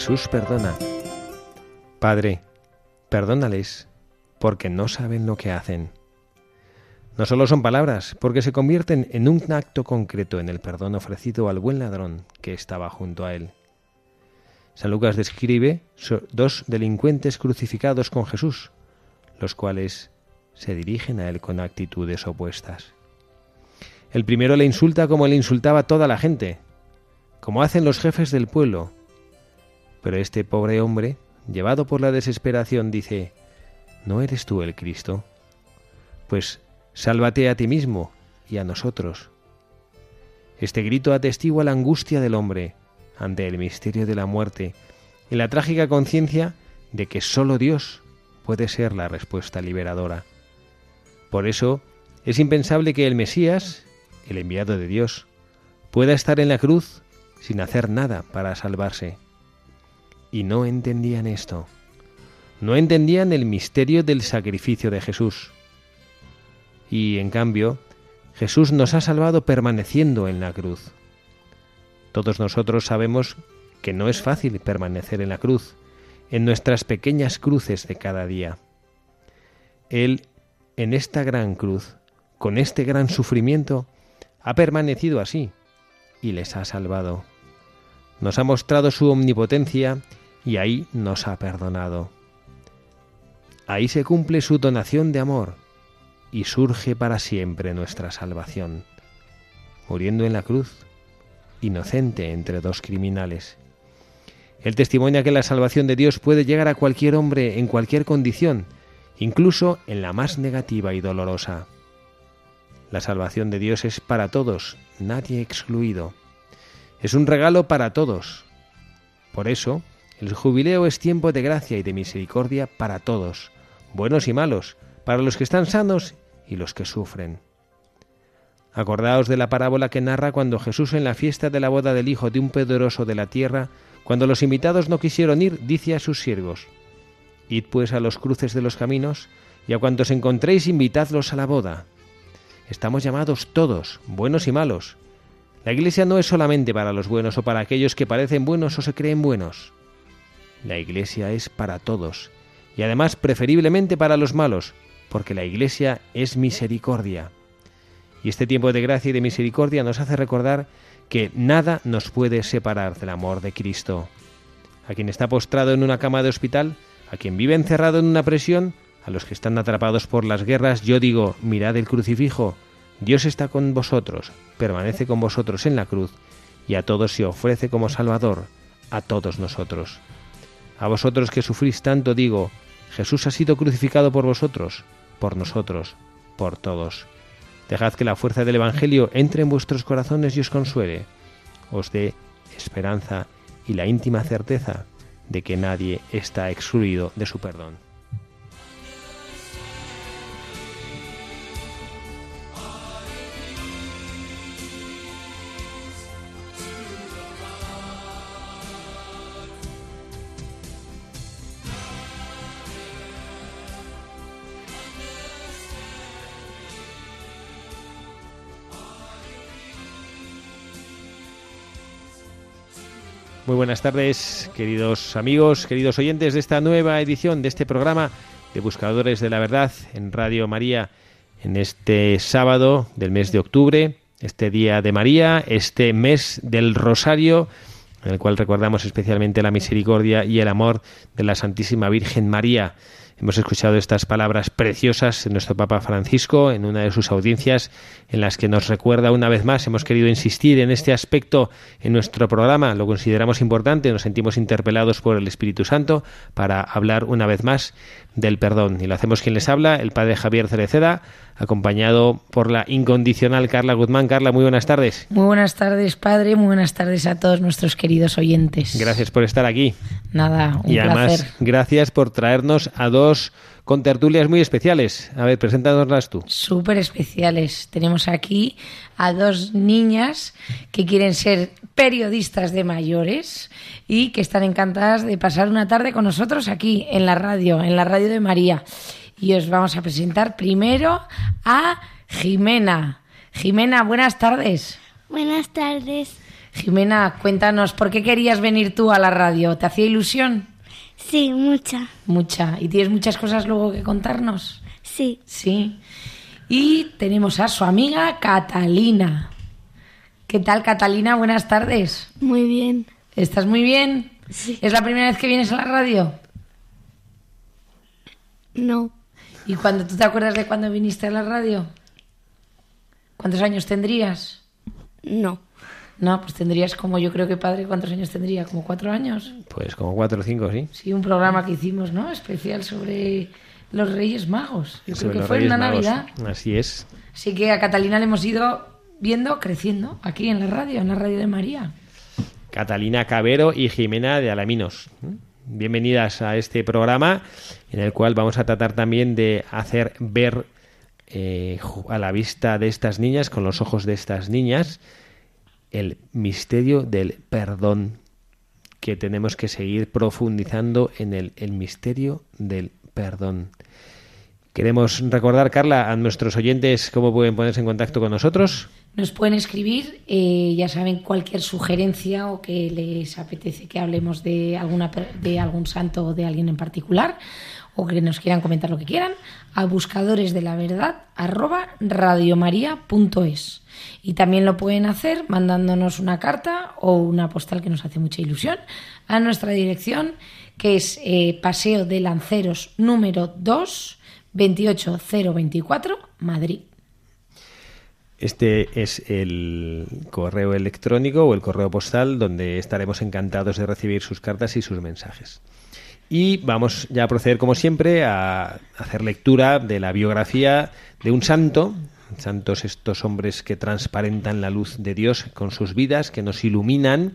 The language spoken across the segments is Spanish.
Jesús perdona. Padre, perdónales, porque no saben lo que hacen. No solo son palabras, porque se convierten en un acto concreto en el perdón ofrecido al buen ladrón que estaba junto a él. San Lucas describe dos delincuentes crucificados con Jesús, los cuales se dirigen a él con actitudes opuestas. El primero le insulta como le insultaba toda la gente, como hacen los jefes del pueblo, pero este pobre hombre, llevado por la desesperación, dice, ¿No eres tú el Cristo? Pues sálvate a ti mismo y a nosotros. Este grito atestigua la angustia del hombre ante el misterio de la muerte y la trágica conciencia de que sólo Dios puede ser la respuesta liberadora. Por eso es impensable que el Mesías, el enviado de Dios, pueda estar en la cruz sin hacer nada para salvarse y no entendían esto. No entendían el misterio del sacrificio de Jesús. Y en cambio, Jesús nos ha salvado permaneciendo en la cruz. Todos nosotros sabemos que no es fácil permanecer en la cruz, en nuestras pequeñas cruces de cada día. Él, en esta gran cruz, con este gran sufrimiento, ha permanecido así y les ha salvado. Nos ha mostrado su omnipotencia y ahí nos ha perdonado. Ahí se cumple su donación de amor y surge para siempre nuestra salvación, muriendo en la cruz, inocente entre dos criminales. Él testimonia que la salvación de Dios puede llegar a cualquier hombre en cualquier condición, incluso en la más negativa y dolorosa. La salvación de Dios es para todos, nadie excluido. Es un regalo para todos. Por eso, el jubileo es tiempo de gracia y de misericordia para todos, buenos y malos, para los que están sanos y los que sufren. Acordaos de la parábola que narra cuando Jesús en la fiesta de la boda del hijo de un poderoso de la tierra, cuando los invitados no quisieron ir, dice a sus siervos, Id pues a los cruces de los caminos, y a cuantos encontréis invitadlos a la boda. Estamos llamados todos, buenos y malos. La Iglesia no es solamente para los buenos o para aquellos que parecen buenos o se creen buenos. La Iglesia es para todos, y además preferiblemente para los malos, porque la Iglesia es misericordia. Y este tiempo de gracia y de misericordia nos hace recordar que nada nos puede separar del amor de Cristo. A quien está postrado en una cama de hospital, a quien vive encerrado en una prisión, a los que están atrapados por las guerras, yo digo, mirad el crucifijo, Dios está con vosotros, permanece con vosotros en la cruz, y a todos se ofrece como Salvador, a todos nosotros. A vosotros que sufrís tanto digo, Jesús ha sido crucificado por vosotros, por nosotros, por todos. Dejad que la fuerza del Evangelio entre en vuestros corazones y os consuele, os dé esperanza y la íntima certeza de que nadie está excluido de su perdón. Muy buenas tardes, queridos amigos, queridos oyentes de esta nueva edición de este programa de Buscadores de la Verdad en Radio María en este sábado del mes de octubre, este día de María, este mes del Rosario, en el cual recordamos especialmente la misericordia y el amor de la Santísima Virgen María. Hemos escuchado estas palabras preciosas de nuestro Papa Francisco en una de sus audiencias en las que nos recuerda una vez más, hemos querido insistir en este aspecto en nuestro programa, lo consideramos importante, nos sentimos interpelados por el Espíritu Santo para hablar una vez más del perdón. Y lo hacemos quien les habla, el Padre Javier Cereceda, acompañado por la incondicional Carla Guzmán. Carla, muy buenas tardes. Muy buenas tardes, Padre, muy buenas tardes a todos nuestros queridos oyentes. Gracias por estar aquí. Nada, un y además, gracias por traernos a dos con tertulias muy especiales. A ver, preséntanoslas tú. Súper especiales. Tenemos aquí a dos niñas que quieren ser periodistas de mayores y que están encantadas de pasar una tarde con nosotros aquí en la radio, en la radio de María. Y os vamos a presentar primero a Jimena. Jimena, buenas tardes. Buenas tardes. Jimena, cuéntanos, ¿por qué querías venir tú a la radio? ¿Te hacía ilusión? Sí, mucha. Mucha. ¿Y tienes muchas cosas luego que contarnos? Sí. Sí. Y tenemos a su amiga Catalina. ¿Qué tal, Catalina? Buenas tardes. Muy bien. ¿Estás muy bien? Sí. ¿Es la primera vez que vienes a la radio? No. ¿Y cuando tú te acuerdas de cuando viniste a la radio? ¿Cuántos años tendrías? No. No, pues tendrías como yo creo que padre, ¿cuántos años tendría? ¿Como cuatro años? Pues como cuatro o cinco, ¿sí? Sí, un programa que hicimos, ¿no? Especial sobre los Reyes Magos. Yo Sobre creo que fue Reyes Magos. Navidad. Así es. Así que a Catalina le hemos ido viendo creciendo aquí en la radio, en la radio de María. Catalina Cabero y Jimena de Alaminos. Bienvenidas a este programa en el cual vamos a tratar también de hacer ver eh, a la vista de estas niñas, con los ojos de estas niñas, el misterio del perdón, que tenemos que seguir profundizando en el, el misterio del perdón. Queremos recordar, Carla, a nuestros oyentes cómo pueden ponerse en contacto con nosotros. Nos pueden escribir, eh, ya saben, cualquier sugerencia o que les apetece que hablemos de, alguna, de algún santo o de alguien en particular, o que nos quieran comentar lo que quieran, a buscadores de la verdad arroba radiomaria.es. Y también lo pueden hacer mandándonos una carta o una postal que nos hace mucha ilusión a nuestra dirección, que es eh, Paseo de Lanceros número 2, 28024, Madrid. Este es el correo electrónico o el correo postal donde estaremos encantados de recibir sus cartas y sus mensajes. Y vamos ya a proceder, como siempre, a hacer lectura de la biografía de un santo, santos estos hombres que transparentan la luz de Dios con sus vidas, que nos iluminan,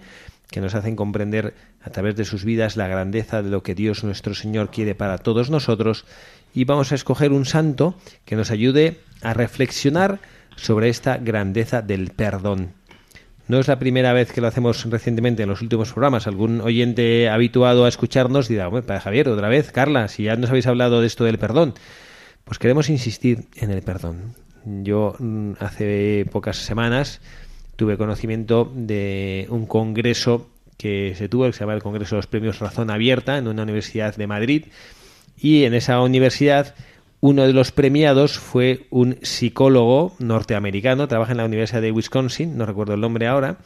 que nos hacen comprender a través de sus vidas la grandeza de lo que Dios nuestro Señor quiere para todos nosotros. Y vamos a escoger un santo que nos ayude a reflexionar sobre esta grandeza del perdón. No es la primera vez que lo hacemos recientemente en los últimos programas. Algún oyente habituado a escucharnos dirá, bueno, para Javier, otra vez, Carla, si ya nos habéis hablado de esto del perdón. Pues queremos insistir en el perdón. Yo mm, hace pocas semanas tuve conocimiento de un congreso que se tuvo, que se llama el Congreso de los Premios Razón Abierta, en una universidad de Madrid. Y en esa universidad uno de los premiados fue un psicólogo norteamericano, trabaja en la Universidad de Wisconsin, no recuerdo el nombre ahora,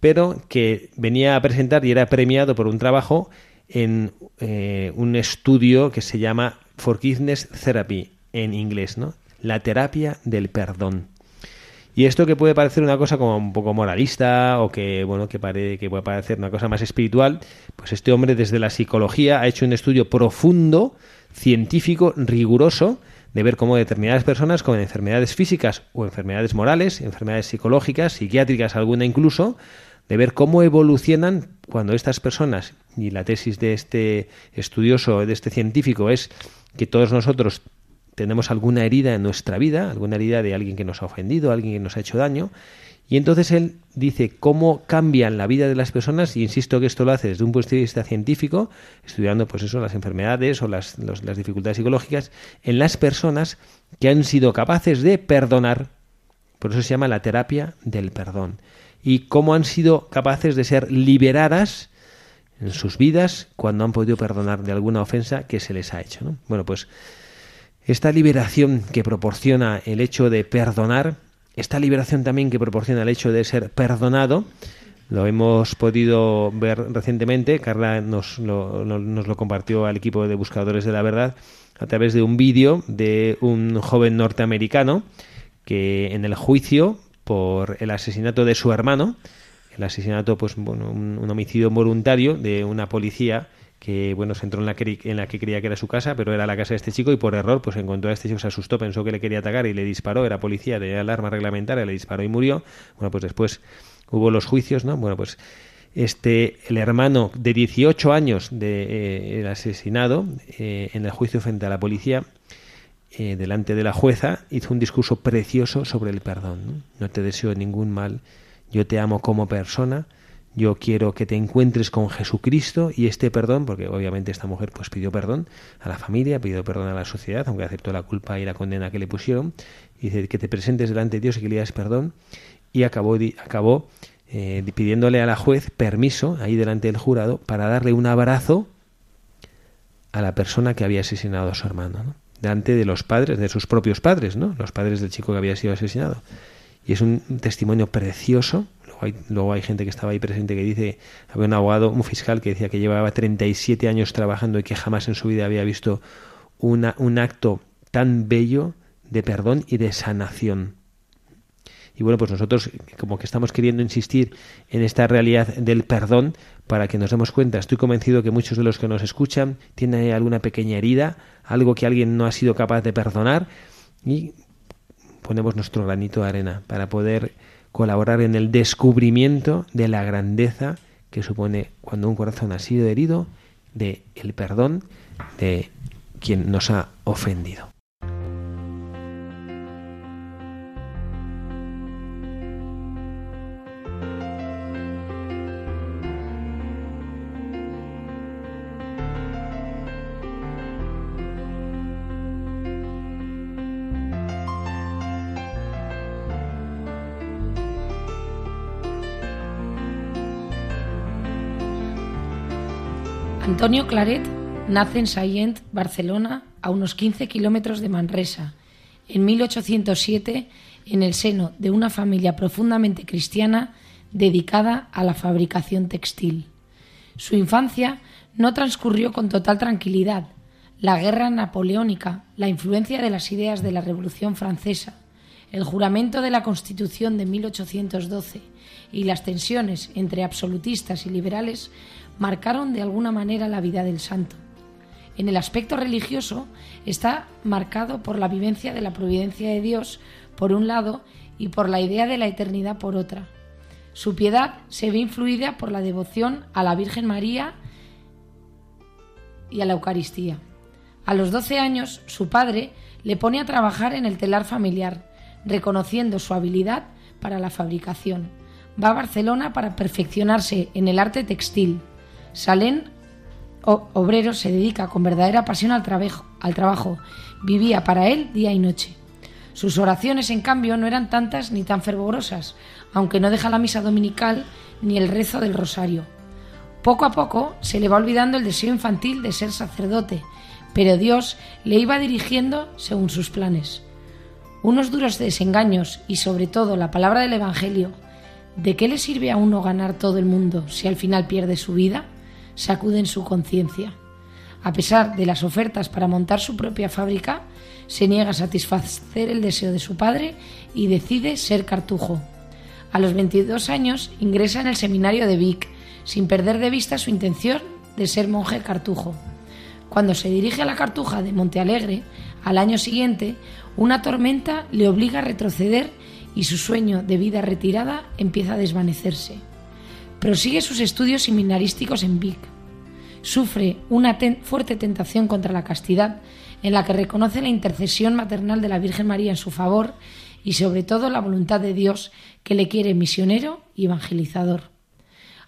pero que venía a presentar y era premiado por un trabajo en eh, un estudio que se llama Forgiveness Therapy en inglés, ¿no? La terapia del perdón. Y esto que puede parecer una cosa como un poco moralista o que bueno que, pare, que puede parecer una cosa más espiritual, pues este hombre desde la psicología ha hecho un estudio profundo, científico, riguroso, de ver cómo determinadas personas con enfermedades físicas o enfermedades morales, enfermedades psicológicas, psiquiátricas alguna incluso, de ver cómo evolucionan cuando estas personas, y la tesis de este estudioso, de este científico, es que todos nosotros tenemos alguna herida en nuestra vida, alguna herida de alguien que nos ha ofendido, alguien que nos ha hecho daño, y entonces él dice cómo cambian la vida de las personas, y insisto que esto lo hace desde un punto de vista científico, estudiando pues eso, las enfermedades o las, las dificultades psicológicas, en las personas que han sido capaces de perdonar. Por eso se llama la terapia del perdón. Y cómo han sido capaces de ser liberadas en sus vidas cuando han podido perdonar de alguna ofensa que se les ha hecho. ¿no? Bueno, pues esta liberación que proporciona el hecho de perdonar esta liberación también que proporciona el hecho de ser perdonado Lo hemos podido ver recientemente, Carla nos lo, nos lo compartió al equipo de Buscadores de la Verdad a través de un vídeo de un joven norteamericano que en el juicio por el asesinato de su hermano, el asesinato, pues bueno, un, homicidio voluntario de una policía que bueno se entró en la, que, en la que creía que era su casa, pero era la casa de este chico y por error pues encontró a este chico, se asustó, pensó que le quería atacar y le disparó, era policía, de alarma reglamentaria, le disparó y murió. Bueno, pues después hubo los juicios, ¿no? Bueno, pues este el hermano de 18 años de eh, el asesinado eh, en el juicio frente a la policía eh, delante de la jueza hizo un discurso precioso sobre el perdón. no te deseo ningún mal, yo te amo como persona yo quiero que te encuentres con Jesucristo y este perdón, porque obviamente esta mujer pues pidió perdón a la familia, pidió perdón a la sociedad, aunque aceptó la culpa y la condena que le pusieron, y dice que te presentes delante de Dios y que le das perdón, y acabó, acabó eh, pidiéndole a la juez permiso, ahí delante del jurado, para darle un abrazo a la persona que había asesinado a su hermano, ¿no? delante de los padres, de sus propios padres, ¿no? los padres del chico que había sido asesinado. Y es un testimonio precioso luego hay, gente que estaba ahí presente que dice, había un abogado, un fiscal que decía que llevaba 37 años trabajando y que jamás en su vida había visto una, un acto tan bello de perdón y de sanación. Y bueno, pues nosotros como que estamos queriendo insistir en esta realidad del perdón para que nos demos cuenta. Estoy convencido que muchos de los que nos escuchan tienen alguna pequeña herida, algo que alguien no ha sido capaz de perdonar y ponemos nuestro granito de arena para poder colaborar en el descubrimiento de la grandeza que supone cuando un corazón ha sido herido, de el perdón de quien nos ha ofendido. Antonio Claret nace en Sallent, Barcelona, a unos 15 kilómetros de Manresa, en 1807, en el seno de una familia profundamente cristiana dedicada a la fabricación textil. Su infancia no transcurrió con total tranquilidad. La guerra napoleónica, la influencia de las ideas de la Revolución Francesa, el juramento de la Constitución de 1812 y las tensiones entre absolutistas y liberales marcaron de alguna manera la vida del santo. En el aspecto religioso está marcado por la vivencia de la providencia de Dios por un lado y por la idea de la eternidad por otra. Su piedad se ve influida por la devoción a la Virgen María y a la Eucaristía. A los 12 años, su padre le pone a trabajar en el telar familiar, reconociendo su habilidad para la fabricación. Va a Barcelona para perfeccionarse en el arte textil. Salén, obrero, se dedica con verdadera pasión al, trabajo, al trabajo. Vivía para él día y noche. Sus oraciones, en cambio, no eran tantas ni tan fervorosas, aunque no deja la misa dominical ni el rezo del rosario. Poco a poco se le va olvidando el deseo infantil de ser sacerdote, pero Dios le iba dirigiendo según sus planes. Unos duros desengaños y sobre todo la palabra del Evangelio, ¿de qué le sirve a uno ganar todo el mundo si al final pierde su vida? Sacuden su conciencia. A pesar de las ofertas para montar su propia fábrica, se niega a satisfacer el deseo de su padre y decide ser cartujo. A los 22 años ingresa en el seminario de Vic, sin perder de vista su intención de ser monje cartujo. Cuando se dirige a la cartuja de Montealegre, al año siguiente, una tormenta le obliga a retroceder y su sueño de vida retirada empieza a desvanecerse. Prosigue sus estudios seminarísticos en Vic. Sufre una fuerte tentación contra la castidad, en la que reconoce la intercesión maternal de la Virgen María en su favor y sobre todo la voluntad de Dios que le quiere misionero y evangelizador.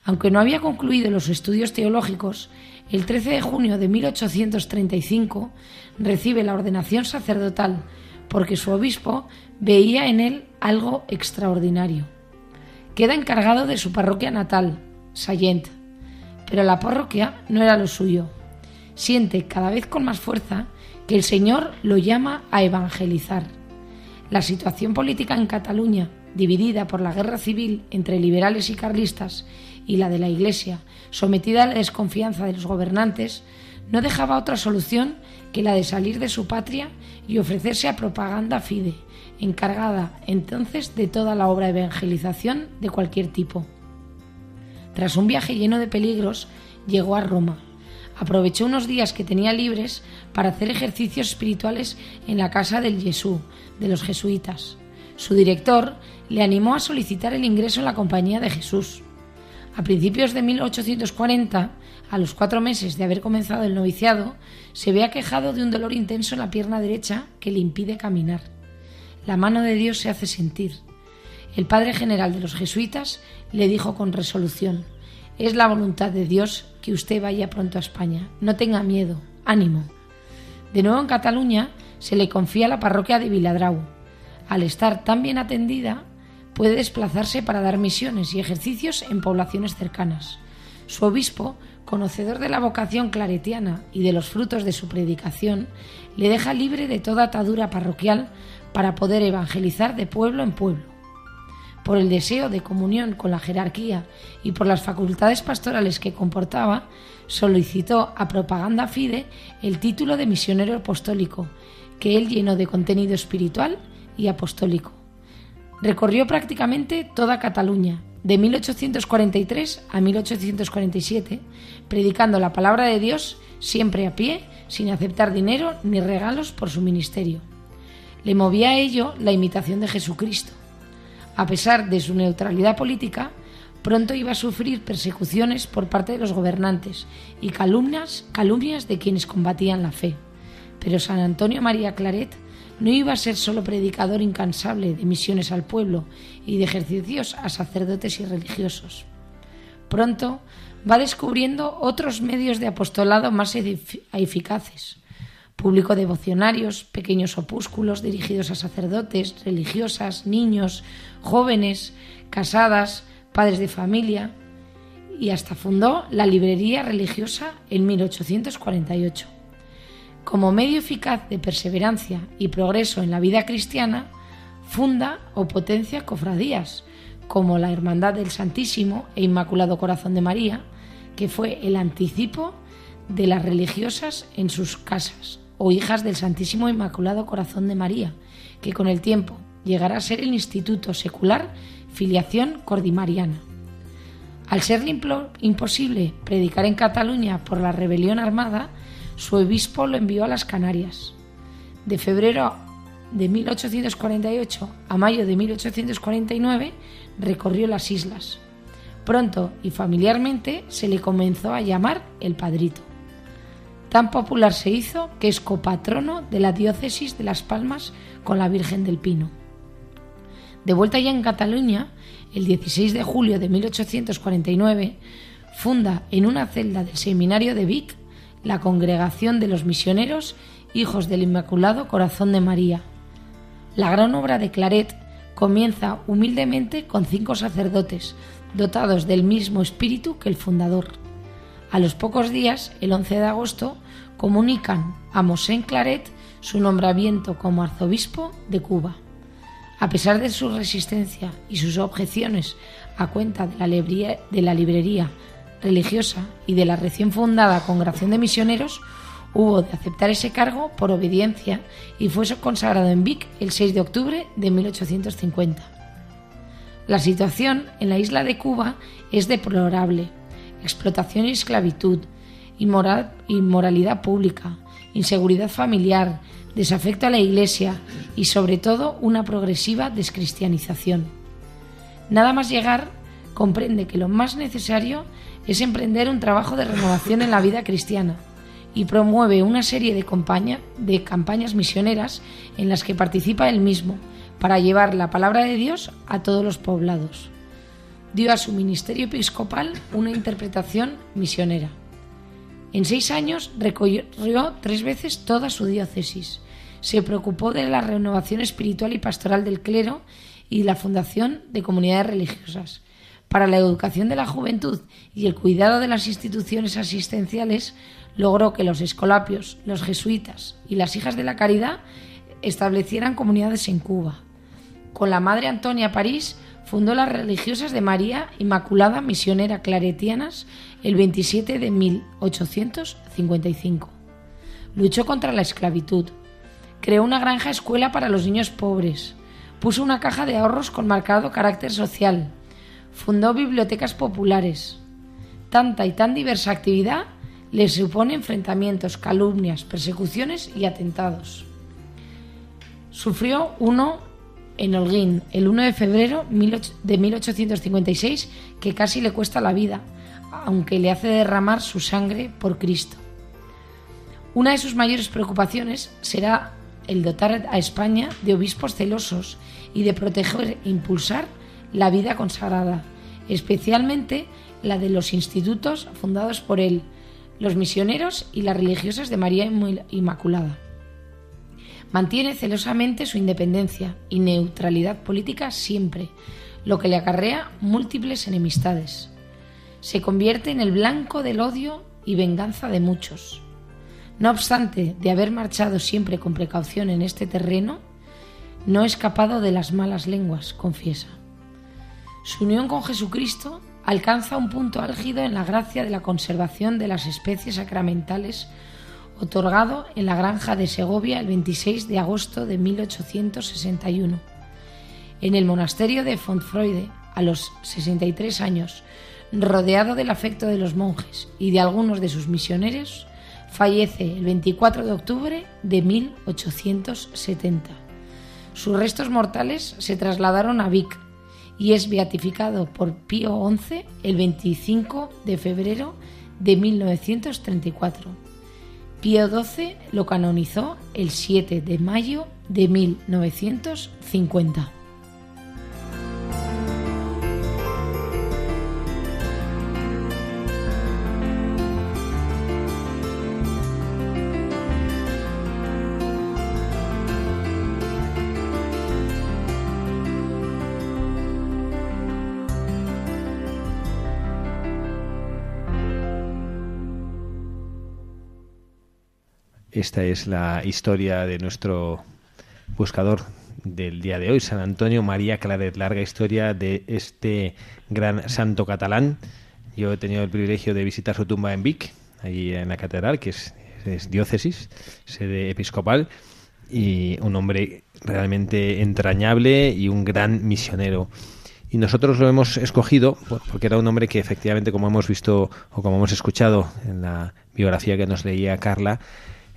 Aunque no había concluido los estudios teológicos, el 13 de junio de 1835 recibe la ordenación sacerdotal porque su obispo veía en él algo extraordinario queda encargado de su parroquia natal, Sallent, pero la parroquia no era lo suyo. Siente cada vez con más fuerza que el Señor lo llama a evangelizar. La situación política en Cataluña, dividida por la guerra civil entre liberales y carlistas, y la de la Iglesia, sometida a la desconfianza de los gobernantes, no dejaba otra solución que la de salir de su patria y ofrecerse a propaganda fide, encargada entonces de toda la obra de evangelización de cualquier tipo. Tras un viaje lleno de peligros, llegó a Roma. Aprovechó unos días que tenía libres para hacer ejercicios espirituales en la casa del Jesús, de los jesuitas. Su director le animó a solicitar el ingreso en la Compañía de Jesús. A principios de 1840, a los cuatro meses de haber comenzado el noviciado, se ve aquejado de un dolor intenso en la pierna derecha que le impide caminar. La mano de Dios se hace sentir. El padre general de los jesuitas le dijo con resolución, es la voluntad de Dios que usted vaya pronto a España. No tenga miedo, ánimo. De nuevo en Cataluña se le confía la parroquia de Viladrau. Al estar tan bien atendida, puede desplazarse para dar misiones y ejercicios en poblaciones cercanas. Su obispo, conocedor de la vocación claretiana y de los frutos de su predicación, le deja libre de toda atadura parroquial para poder evangelizar de pueblo en pueblo. Por el deseo de comunión con la jerarquía y por las facultades pastorales que comportaba, solicitó a Propaganda Fide el título de misionero apostólico, que él llenó de contenido espiritual y apostólico. Recorrió prácticamente toda Cataluña, de 1843 a 1847, predicando la palabra de Dios siempre a pie, sin aceptar dinero ni regalos por su ministerio. Le movía a ello la imitación de Jesucristo. A pesar de su neutralidad política, pronto iba a sufrir persecuciones por parte de los gobernantes y calumnias, calumnias de quienes combatían la fe. Pero San Antonio María Claret no iba a ser solo predicador incansable de misiones al pueblo y de ejercicios a sacerdotes y religiosos. Pronto va descubriendo otros medios de apostolado más eficaces. Publicó devocionarios, pequeños opúsculos dirigidos a sacerdotes, religiosas, niños, jóvenes, casadas, padres de familia y hasta fundó la librería religiosa en 1848. Como medio eficaz de perseverancia y progreso en la vida cristiana, funda o potencia cofradías, como la Hermandad del Santísimo e Inmaculado Corazón de María, que fue el anticipo de las religiosas en sus casas, o hijas del Santísimo Inmaculado Corazón de María, que con el tiempo llegará a ser el Instituto Secular Filiación Cordimariana. Al serle imposible predicar en Cataluña por la rebelión armada, su obispo lo envió a las Canarias. De febrero de 1848 a mayo de 1849 recorrió las islas. Pronto y familiarmente se le comenzó a llamar el Padrito. Tan popular se hizo que es copatrono de la diócesis de Las Palmas con la Virgen del Pino. De vuelta ya en Cataluña, el 16 de julio de 1849, funda en una celda del seminario de Vic la Congregación de los Misioneros Hijos del Inmaculado Corazón de María. La gran obra de Claret comienza humildemente con cinco sacerdotes, dotados del mismo espíritu que el fundador. A los pocos días, el 11 de agosto, comunican a Mosén Claret su nombramiento como arzobispo de Cuba. A pesar de su resistencia y sus objeciones a cuenta de la, de la librería religiosa y de la recién fundada Congregación de Misioneros, hubo de aceptar ese cargo por obediencia y fue consagrado en Vic el 6 de octubre de 1850. La situación en la isla de Cuba es deplorable. Explotación y esclavitud, inmoral, inmoralidad pública, inseguridad familiar, desafecto a la Iglesia y sobre todo una progresiva descristianización. Nada más llegar, comprende que lo más necesario es emprender un trabajo de renovación en la vida cristiana y promueve una serie de, de campañas misioneras en las que participa él mismo para llevar la palabra de Dios a todos los poblados. Dio a su ministerio episcopal una interpretación misionera. En seis años recorrió tres veces toda su diócesis. Se preocupó de la renovación espiritual y pastoral del clero y la fundación de comunidades religiosas para la educación de la juventud y el cuidado de las instituciones asistenciales, logró que los escolapios, los jesuitas y las hijas de la caridad establecieran comunidades en Cuba. Con la Madre Antonia París fundó las religiosas de María Inmaculada Misionera Claretianas el 27 de 1855. Luchó contra la esclavitud. Creó una granja escuela para los niños pobres. Puso una caja de ahorros con marcado carácter social. Fundó bibliotecas populares. Tanta y tan diversa actividad le supone enfrentamientos, calumnias, persecuciones y atentados. Sufrió uno en Holguín el 1 de febrero de 1856 que casi le cuesta la vida, aunque le hace derramar su sangre por Cristo. Una de sus mayores preocupaciones será el dotar a España de obispos celosos y de proteger e impulsar la vida consagrada, especialmente la de los institutos fundados por él, los misioneros y las religiosas de María Inmaculada. Mantiene celosamente su independencia y neutralidad política siempre, lo que le acarrea múltiples enemistades. Se convierte en el blanco del odio y venganza de muchos. No obstante de haber marchado siempre con precaución en este terreno, no ha escapado de las malas lenguas, confiesa. Su unión con Jesucristo alcanza un punto álgido en la gracia de la conservación de las especies sacramentales otorgado en la granja de Segovia el 26 de agosto de 1861. En el monasterio de Fontfreude, a los 63 años, rodeado del afecto de los monjes y de algunos de sus misioneros, fallece el 24 de octubre de 1870. Sus restos mortales se trasladaron a Vic y es beatificado por Pío XI el 25 de febrero de 1934 Pío XII lo canonizó el 7 de mayo de 1950. Esta es la historia de nuestro buscador del día de hoy, San Antonio María Claret, larga historia de este gran santo catalán. Yo he tenido el privilegio de visitar su tumba en Vic, ahí en la catedral, que es, diócesis, sede episcopal, y un hombre realmente entrañable y un gran misionero. Y nosotros lo hemos escogido porque era un hombre que efectivamente, como hemos visto o como hemos escuchado en la biografía que nos leía Carla,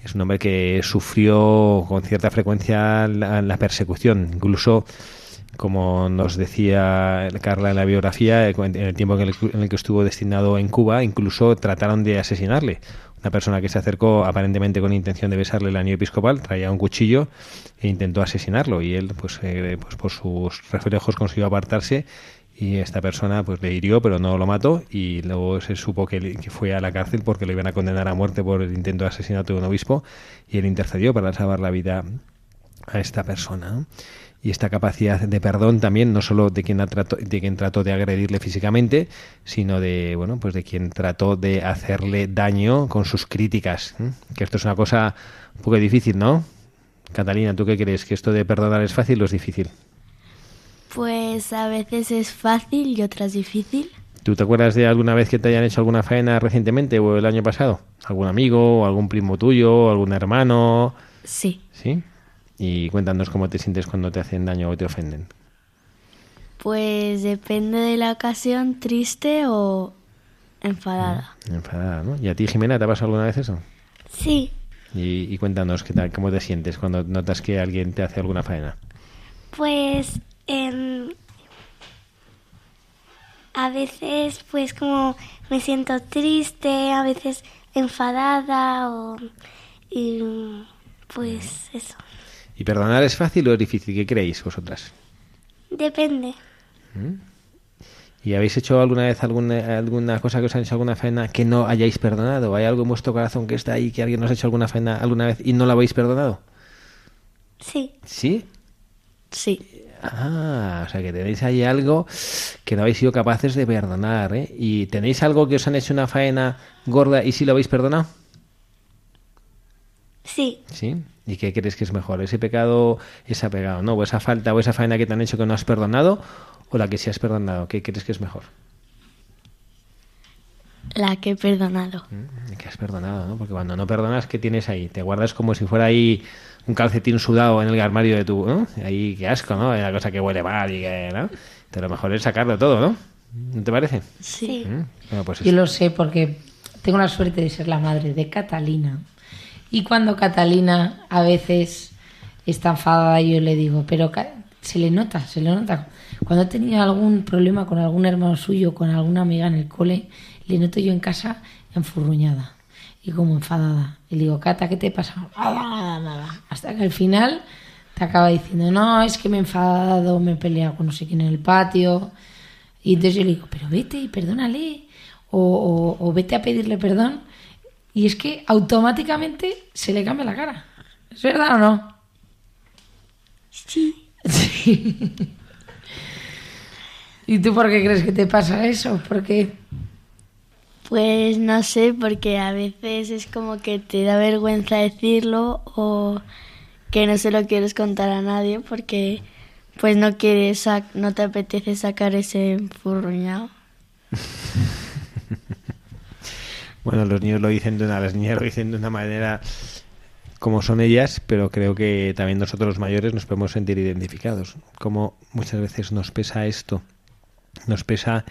es un hombre que sufrió con cierta frecuencia la, persecución, incluso como nos decía Carla en la biografía, en el tiempo en el, que estuvo destinado en Cuba, incluso trataron de asesinarle. Una persona que se acercó aparentemente con intención de besarle el anillo episcopal, traía un cuchillo e intentó asesinarlo y él, pues, eh, pues por sus reflejos consiguió apartarse y esta persona pues le hirió pero no lo mató y luego se supo que, fue a la cárcel porque lo iban a condenar a muerte por el intento de asesinato de un obispo y él intercedió para salvar la vida a esta persona. Y esta capacidad de perdón también no solo de quien trató, de quien trató de agredirle físicamente sino de bueno pues de quien trató de hacerle daño con sus críticas que esto es una cosa un poco difícil no Catalina tú qué crees que esto de perdonar es fácil o es difícil pues a veces es fácil y otras difícil. ¿Tú te acuerdas de alguna vez que te hayan hecho alguna faena recientemente o el año pasado? ¿Algún amigo, o algún primo tuyo, algún hermano? Sí. ¿Sí? Y cuéntanos cómo te sientes cuando te hacen daño o te ofenden. Pues depende de la ocasión, triste o enfadada. Mm, enfadada, ¿no? ¿Y a ti, Jimena, te ha pasado alguna vez eso? Sí. Y, y cuéntanos qué tal, cómo te sientes cuando notas que alguien te hace alguna faena. Pues Em, a veces pues como me siento triste, a veces enfadada o y pues eso. ¿Y perdonar es fácil o es difícil? ¿Qué creéis vosotras? Depende. ¿Mm? ¿Y habéis hecho alguna vez alguna, alguna cosa que os han hecho alguna faena que no hayáis perdonado? ¿Hay algo en vuestro corazón que está ahí que alguien os ha hecho alguna faena alguna vez y no la habéis perdonado? Sí. ¿Sí? Sí. Ah, o sea que tenéis ahí algo que no habéis sido capaces de perdonar, ¿eh? ¿Y tenéis algo que os han hecho una faena gorda y sí lo habéis perdonado? Sí, ¿Sí? ¿Y qué crees que es mejor? ¿Ese pecado, ese pecado, no? ¿O esa falta o esa faena que te han hecho que no has perdonado? ¿O la que sí has perdonado? ¿Qué crees que es mejor? La que he perdonado. Mm, Que has perdonado, ¿no? Porque cuando no perdonas, ¿qué tienes ahí? Te guardas como si fuera ahí un calcetín sudado en el armario de tu... ¿no? Ahí, qué asco, ¿no? Una cosa que huele mal y que... ¿no? Pero lo mejor es sacarlo todo, ¿no? ¿No te parece? sí. Mm, Bueno, pues Yo lo sé porque tengo la suerte de ser la madre de Catalina. Y cuando Catalina a veces está enfadada, yo le digo, pero se le nota, se le nota. Cuando he tenido algún problema con algún hermano suyo, con alguna amiga en el cole, le noto yo en casa enfurruñada y como enfadada. Y le digo, Cata, ¿qué te pasa? Nada, nada, nada. Hasta que al final te acaba diciendo, no, es que me he enfadado, me he peleado con no sé quién en el patio. Y entonces yo le digo, pero vete y perdónale. O, o- o vete a pedirle perdón. Y es que automáticamente se le cambia la cara. ¿Es verdad o no? Sí. Sí. ¿Y tú por qué crees que te pasa eso? Porque Pues no sé, porque a veces es como que te da vergüenza decirlo o que no se lo quieres contar a nadie porque pues no quieres, no te apetece sacar ese furruñado. Bueno, los niños lo dicen de una, las niñas lo dicen de una manera como son ellas, pero creo que también nosotros los mayores nos podemos sentir identificados. Como muchas veces nos pesa esto, nos pesa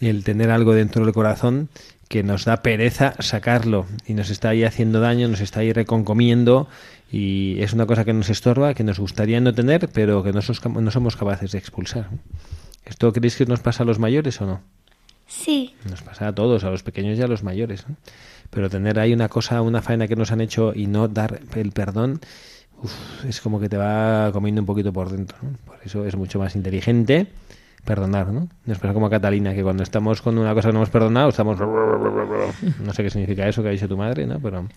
el tener algo dentro del corazón que nos da pereza sacarlo y nos está ahí haciendo daño, nos está ahí reconcomiendo y es una cosa que nos estorba, que nos gustaría no tener, pero que no, somos capaces de expulsar. ¿Esto creéis que nos pasa a los mayores o no? Sí, Nos pasa a todos, a los pequeños y a los mayores. ¿no? Pero tener ahí una cosa, una faena que nos han hecho y no dar el perdón, uf, es como que te va comiendo un poquito por dentro. ¿no? Por eso es mucho más inteligente perdonar, ¿no? Nos pasa como a Catalina, que cuando estamos con una cosa que no hemos perdonado, estamos... No sé qué significa eso que ha dicho tu madre, ¿no? Pero...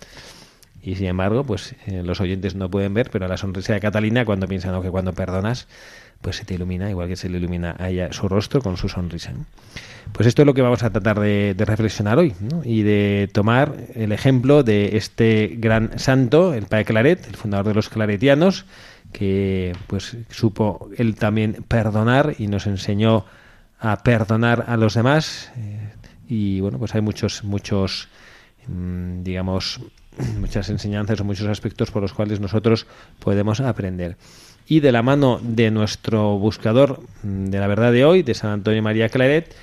Y sin embargo, pues eh, los oyentes no pueden ver, pero la sonrisa de Catalina cuando piensa ¿no? que cuando perdonas, pues se te ilumina, igual que se le ilumina a ella su rostro con su sonrisa. Pues esto es lo que vamos a tratar de, de reflexionar hoy ¿no? y de tomar el ejemplo de este gran santo, el Padre Claret, el fundador de los claretianos, que pues supo él también perdonar y nos enseñó a perdonar a los demás. eh, y bueno, pues hay muchos, muchos, mm, digamos, muchas enseñanzas o muchos aspectos por los cuales nosotros podemos aprender. Y de la mano de nuestro buscador mm, de la verdad de hoy, de San Antonio María Claret,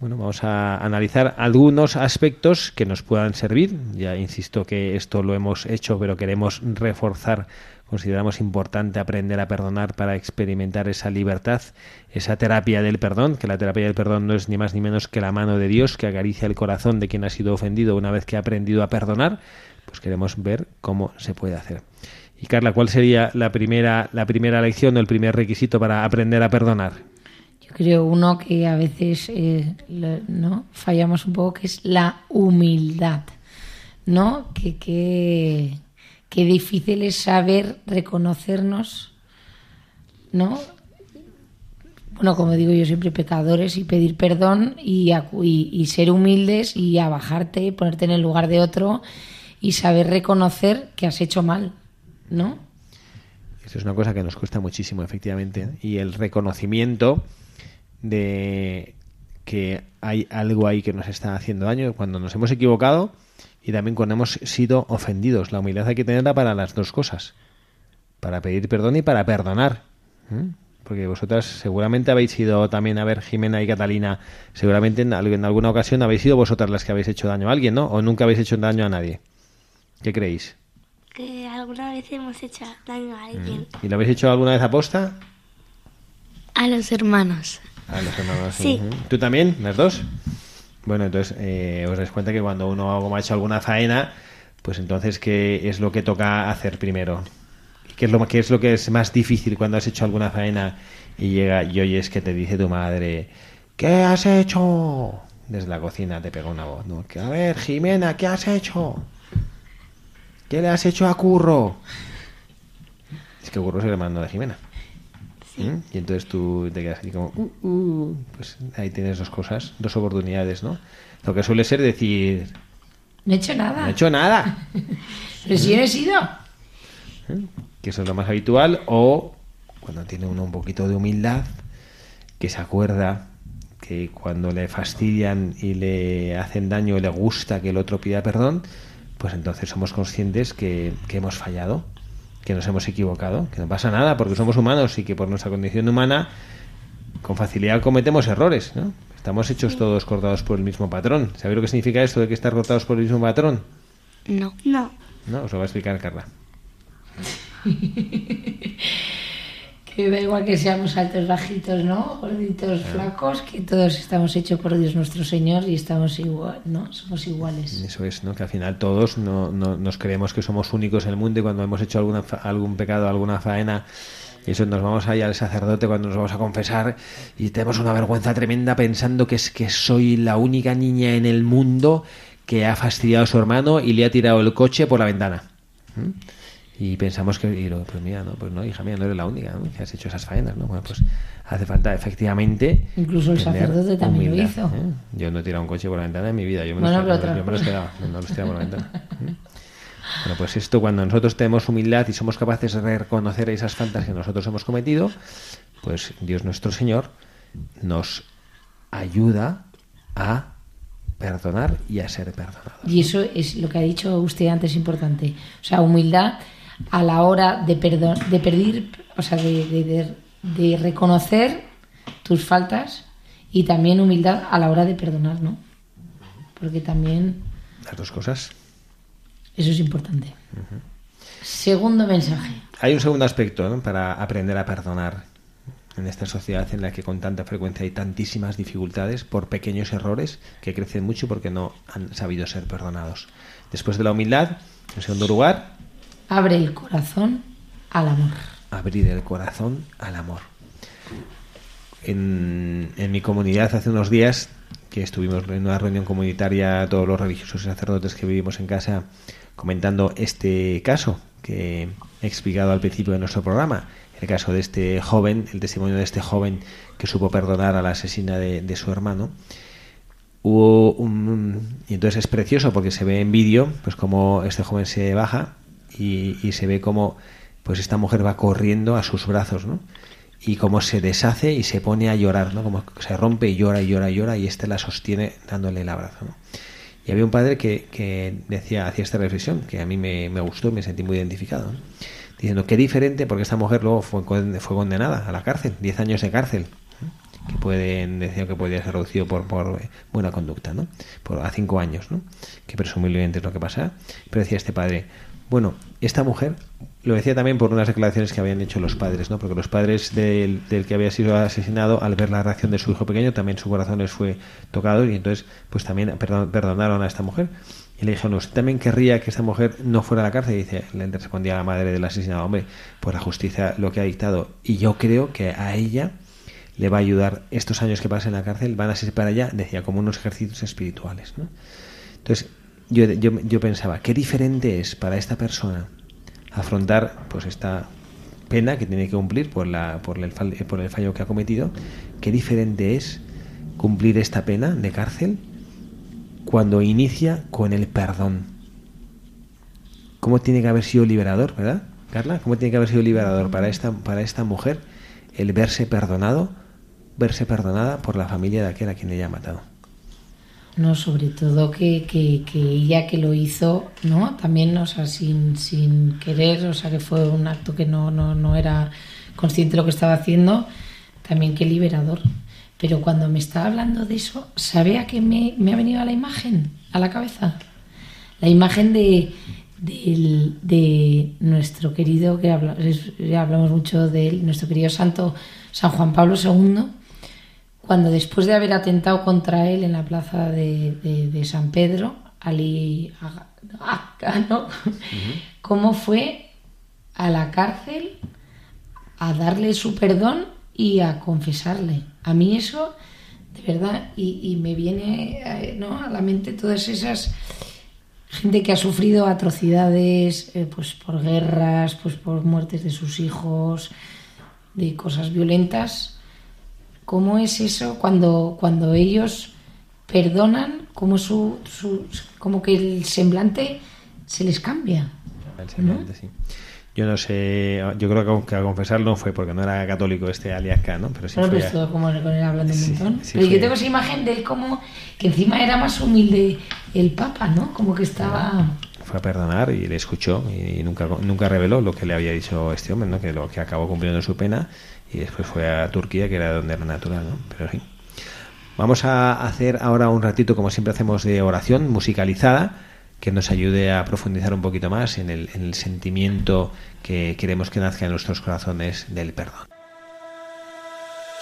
bueno, vamos a analizar algunos aspectos que nos puedan servir. Ya insisto que esto lo hemos hecho, pero queremos reforzar. Consideramos importante aprender a perdonar para experimentar esa libertad, esa terapia del perdón, que la terapia del perdón no es ni más ni menos que la mano de Dios que acaricia el corazón de quien ha sido ofendido una vez que ha aprendido a perdonar. Pues queremos ver cómo se puede hacer. Y Carla, ¿cuál sería la primera, la primera lección o el primer requisito para aprender a perdonar? yo creo uno que a veces eh, no fallamos un poco, que es la humildad. ¿No? Que, que, que difícil es saber reconocernos, ¿no? Bueno, como digo yo siempre, pecadores y pedir perdón y, y, y ser humildes y abajarte, ponerte en el lugar de otro y saber reconocer que has hecho mal, ¿no? Eso es una cosa que nos cuesta muchísimo, efectivamente. ¿eh? Y el reconocimiento de que hay algo ahí que nos está haciendo daño cuando nos hemos equivocado y también cuando hemos sido ofendidos. La humildad hay que tenerla para las dos cosas. Para pedir perdón y para perdonar. ¿Mm? Porque vosotras seguramente habéis sido también, a ver, Jimena y Catalina, seguramente en, al- en alguna ocasión habéis sido vosotras las que habéis hecho daño a alguien, ¿no? O nunca habéis hecho daño a nadie. ¿Qué creéis? que alguna vez hemos hecho daño a alguien. ¿Y lo habéis hecho alguna vez aposta? A los hermanos. A los hermanos. Sí. ¿Tú también? ¿Las dos? Bueno, entonces eh, os dais cuenta que cuando uno ha hecho alguna faena, pues entonces ¿qué es lo que toca hacer primero? ¿Qué es lo, qué es, lo que es más difícil cuando has hecho alguna faena y llega y oyes que te dice tu madre, ¿qué has hecho? Desde la cocina te pega una voz, ¿no? Que, a ver, Jimena, ¿qué has hecho? ¿Qué le has hecho a Curro? Es que Curro es el hermano de Jimena. ¿Mm? Y entonces tú te quedas así como, "Uh, uh", pues ahí tienes dos cosas, dos oportunidades, ¿no? Lo que suele ser decir, No he hecho nada. No he hecho nada. Pero si he sido. que eso es lo más habitual, o cuando tiene uno un poquito de humildad, que se acuerda que cuando le fastidian y le hacen daño y le gusta que el otro pida perdón, pues entonces somos conscientes que, que hemos fallado, que nos hemos equivocado, que no pasa nada porque somos humanos y que por nuestra condición humana con facilidad cometemos errores, ¿no? Estamos hechos todos cortados por el mismo patrón. ¿Sabéis lo que significa esto de que estar cortados por el mismo patrón? No. No. No, os lo va a explicar Carla. Que da igual que seamos altos, bajitos, ¿no? Gorditos, flacos, que todos estamos hechos por Dios nuestro Señor y estamos igual, ¿no? Somos iguales. Eso es, ¿no? Que al final todos no, no- nos creemos que somos únicos en el mundo y cuando hemos hecho alguna, algún pecado, alguna faena, eso nos vamos ahí al sacerdote cuando nos vamos a confesar y tenemos una vergüenza tremenda pensando que es que soy la única niña en el mundo que ha fastidiado a su hermano y le ha tirado el coche por la ventana. ¿Mm? Y pensamos que, y lo, pues mira, no, pues no, hija mía, no eres la única ¿no? que has hecho esas faenas, ¿no? Bueno, pues hace falta efectivamente. Incluso el sacerdote también lo hizo. ¿eh? Yo no he tirado un coche por la ventana en mi vida, yo me, Bueno, los, yo me los quedaba, no, no los tiraba por la ventana. ¿eh? Bueno, pues esto cuando nosotros tenemos humildad y somos capaces de reconocer esas faltas que nosotros hemos cometido, pues Dios nuestro Señor nos ayuda a perdonar y a ser perdonados. Y eso es lo que ha dicho usted antes importante. O sea, humildad a la hora de perdón, de pedir, o sea, de, de- de- de reconocer tus faltas y también humildad a la hora de perdonar, ¿no? Porque también Las dos cosas. eso es importante. Segundo mensaje. Hay un segundo aspecto ¿no? para aprender a perdonar en esta sociedad en la que con tanta frecuencia hay tantísimas dificultades por pequeños errores que crecen mucho porque no han sabido ser perdonados. Después de la humildad, en segundo lugar, Abre el corazón al amor. abrir el corazón al amor. En, en mi comunidad hace unos días que estuvimos en una reunión comunitaria todos los religiosos y sacerdotes que vivimos en casa comentando este caso que he explicado al principio de nuestro programa, el caso de este joven, el testimonio de este joven que supo perdonar a la asesina de, de su hermano. Hubo un, y entonces es precioso porque se ve en vídeo pues como este joven se baja y, se ve como pues esta mujer va corriendo a sus brazos, ¿no? Y como se deshace y se pone a llorar, ¿no? Como se rompe y llora y llora y llora y este la sostiene dándole el abrazo, ¿no? Y había un padre que, que decía, hacía esta reflexión, que a mí me, me gustó me sentí muy identificado, ¿no? diciendo qué diferente, porque esta mujer luego fue, fue condenada a la cárcel, 10 años de cárcel, que pueden, decía que podía ser reducido por, por eh, buena conducta, ¿no? Por, a 5 años, ¿no? que presumiblemente es lo que pasa. Pero decía este padre, bueno, esta mujer, lo decía también por unas declaraciones que habían hecho los padres, ¿no? porque los padres del, que había sido asesinado, al ver la reacción de su hijo pequeño, también su corazón les fue tocado y entonces pues también perdon- perdonaron a esta mujer. Y le dijeron, ¿usted también querría que esta mujer no fuera a la cárcel? Y dice, le respondía la madre del asesinado, hombre, pues la justicia lo que ha dictado. Y yo creo que a ella le va a ayudar estos años que pasa en la cárcel, van a ser para ella, decía, como unos ejercicios espirituales. ¿no? Entonces, yo, yo, yo pensaba, qué diferente es para esta persona afrontar pues esta pena que tiene que cumplir por, la, por, el, fal- por el fallo que ha cometido, qué diferente es cumplir esta pena de cárcel cuando inicia con el perdón. ¿Cómo tiene que haber sido liberador, verdad, Carla? ¿Cómo tiene que haber sido liberador para esta, para esta mujer el verse perdonado, verse perdonada por la familia de aquel a quien ella ha matado? No, sobre todo que, que, que ella que lo hizo, ¿no? También, o sea, sin, sin querer, o sea, que fue un acto que no, no, no era consciente de lo que estaba haciendo, también qué liberador. Pero cuando me estaba hablando de eso, ¿sabe a qué me, me ha venido a la imagen, a la cabeza? La imagen de, del- de nuestro querido, que habla- hablamos mucho de él, nuestro querido santo San Juan Pablo II, cuando después de haber atentado contra él en la plaza de, de- de San Pedro, Ali Aga- ¿no? cómo fue a la cárcel a darle su perdón y a confesarle. A mí eso, de verdad, y, y me viene eh, ¿no? a la mente todas esas gente que ha sufrido atrocidades eh, pues por guerras, pues por muertes de sus hijos, de cosas violentas. ¿Cómo es eso cuando, cuando ellos perdonan, como su, su como que el semblante se les cambia. El semblante, sí. Yo no sé, yo creo que a confesar no fue porque no era católico este Aliasca, ¿no? Pero sí fue pues como con él hablando un montón. Pero yo tengo esa imagen de él como que encima era más humilde el Papa, ¿no? Como que estaba fue a perdonar y le escuchó y nunca nunca reveló lo que le había dicho este hombre, ¿no? Que lo que acabó cumpliendo su pena y después fue a Turquía, que era donde era natural, ¿no? Pero sí. Vamos a hacer ahora un ratito, como siempre hacemos, de oración musicalizada que nos ayude a profundizar un poquito más en el, en el sentimiento que queremos que nazca en nuestros corazones del perdón.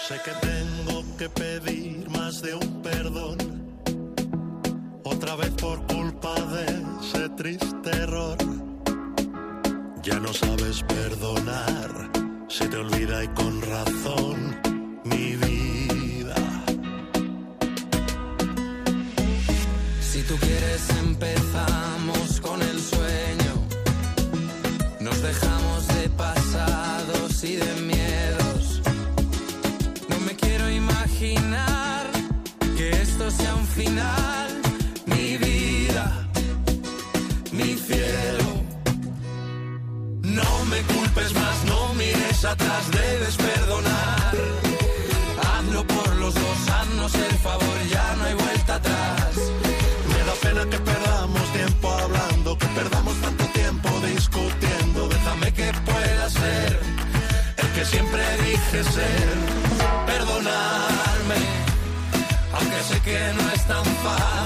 Sé que tengo que pedir más de un perdón, otra vez por culpa de ese triste error. Ya no sabes perdonar, se te olvida y con razón mi vida. Si tú quieres empezamos con el sueño, nos dejamos de pasados y de miedos. No me quiero imaginar que esto sea un final, atrás, debes perdonar. Hazlo por los dos, haznos el favor, ya no hay vuelta atrás. Me da pena que perdamos tiempo hablando, que perdamos tanto tiempo discutiendo. Déjame que pueda ser el que siempre dije ser. Perdonarme, aunque sé que no es tan fácil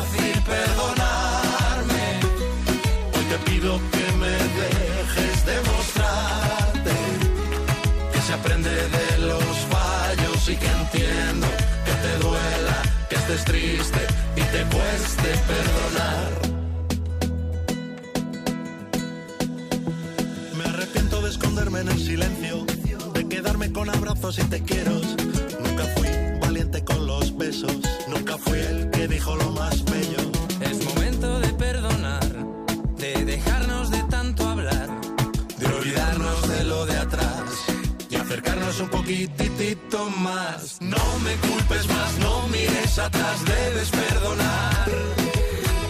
y te cueste perdonar. Me arrepiento de esconderme en el silencio, de quedarme con abrazos y te quiero. Nunca fui valiente con los besos, nunca fui el que dijo lo más un poquitito más. No me culpes más, no mires atrás, debes perdonar.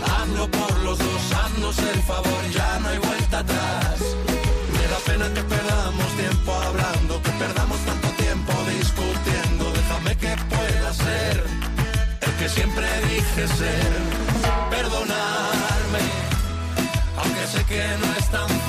Hazlo por los dos, haznos el favor, ya no hay vuelta atrás. Me da pena que perdamos tiempo hablando, que perdamos tanto tiempo discutiendo. Déjame que pueda ser el que siempre dije ser. Perdonarme, aunque sé que no es tan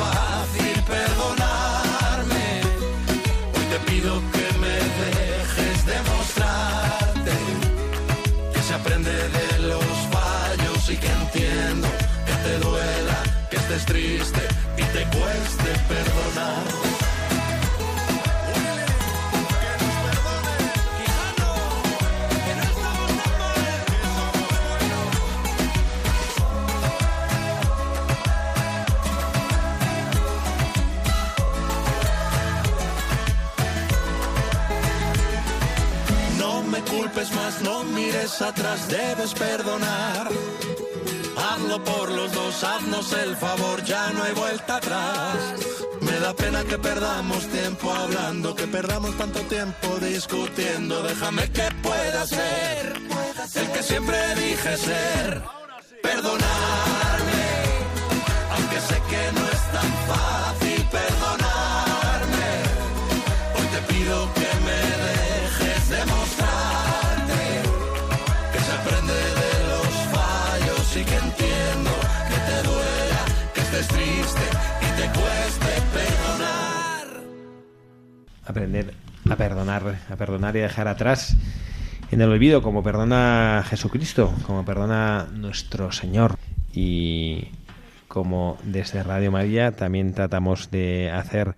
mires atrás, debes perdonar. Hazlo por los dos, haznos el favor, ya no hay vuelta atrás. Me da pena que perdamos tiempo hablando, que perdamos tanto tiempo discutiendo. Déjame que pueda ser el que siempre dije ser. Perdonarme, Aprender a perdonar, a perdonar y dejar atrás en el olvido, como perdona Jesucristo, como perdona nuestro Señor. Y como desde Radio María también tratamos de hacer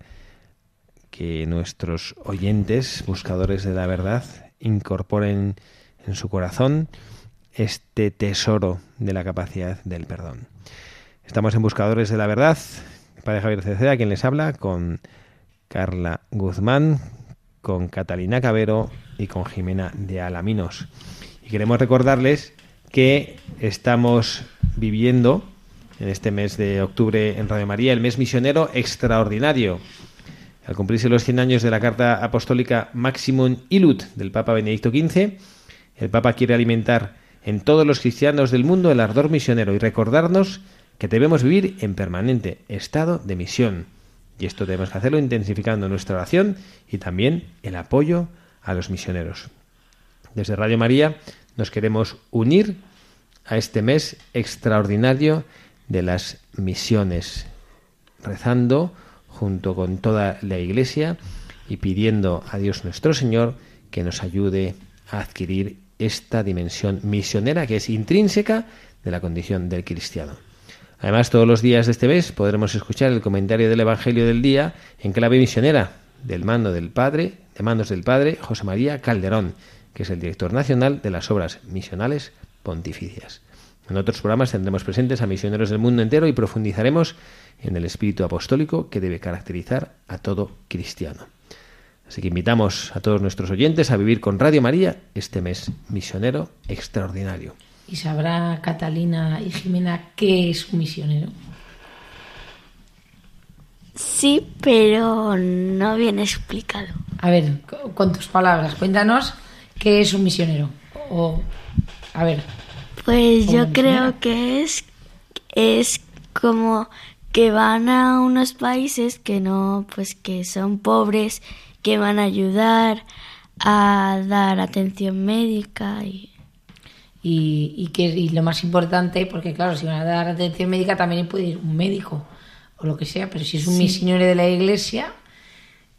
que nuestros oyentes, buscadores de la verdad, incorporen en su corazón este tesoro de la capacidad del perdón. Estamos en Buscadores de la Verdad, Padre Javier Ceceda, quien les habla, con Carla Guzmán, con Catalina Cabero y con Jimena de Alaminos. Y queremos recordarles que estamos viviendo en este mes de octubre en Radio María el mes misionero extraordinario. Al cumplirse los 100 años de la carta apostólica Maximum Ilut del Papa Benedicto XV, el Papa quiere alimentar en todos los cristianos del mundo el ardor misionero y recordarnos que debemos vivir en permanente estado de misión. Y esto debemos hacerlo intensificando nuestra oración y también el apoyo a los misioneros. Desde Radio María nos queremos unir a este mes extraordinario de las misiones, rezando junto con toda la Iglesia y pidiendo a Dios nuestro Señor que nos ayude a adquirir esta dimensión misionera que es intrínseca de la condición del cristiano. Además, todos los días de este mes podremos escuchar el comentario del Evangelio del día en clave misionera del mando del Padre, de manos del Padre José María Calderón, que es el director nacional de las obras misionales pontificias. En otros programas tendremos presentes a misioneros del mundo entero y profundizaremos en el espíritu apostólico que debe caracterizar a todo cristiano. Así que invitamos a todos nuestros oyentes a vivir con Radio María este mes misionero extraordinario. ¿Y sabrá Catalina y Jimena qué es un misionero? Sí, pero no bien explicado. A ver, con tus palabras, cuéntanos qué es un misionero. O, a ver. Pues yo creo que es, es como que van a unos países que no, pues que son pobres, que van a ayudar a dar atención médica y y, que, y lo más importante, porque claro, si van a dar atención médica también puede ir un médico o lo que sea, pero si es un misionero de la iglesia,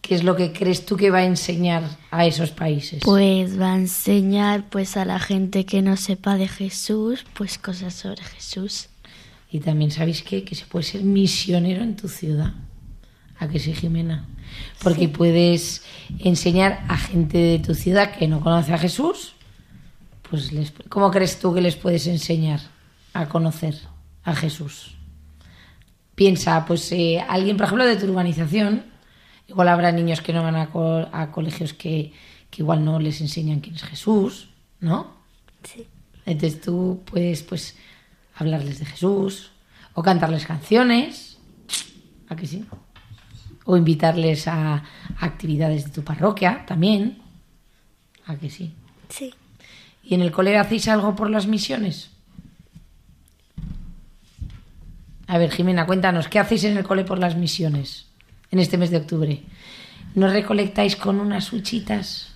¿qué es lo que crees tú que va a enseñar a esos países? Pues va a enseñar pues a la gente que no sepa de Jesús, pues cosas sobre Jesús. Y también sabéis que, que se puede ser misionero en tu ciudad. ¿A que sí, Jimena? Porque puedes enseñar a gente de tu ciudad que no conoce a Jesús pues ¿cómo crees tú que les puedes enseñar a conocer a Jesús? Piensa, pues eh, alguien, por ejemplo, de tu urbanización, igual habrá niños que no van a, colegios que, igual no les enseñan quién es Jesús, ¿no? Sí. Entonces tú puedes, pues, hablarles de Jesús o cantarles canciones, ¿a que sí? O invitarles a actividades de tu parroquia también, ¿a que sí? Sí. ¿Y en el cole hacéis algo por las misiones? A ver, Jimena, cuéntanos, ¿qué hacéis en el cole por las misiones en este mes de octubre? ¿No recolectáis con unas huchitas?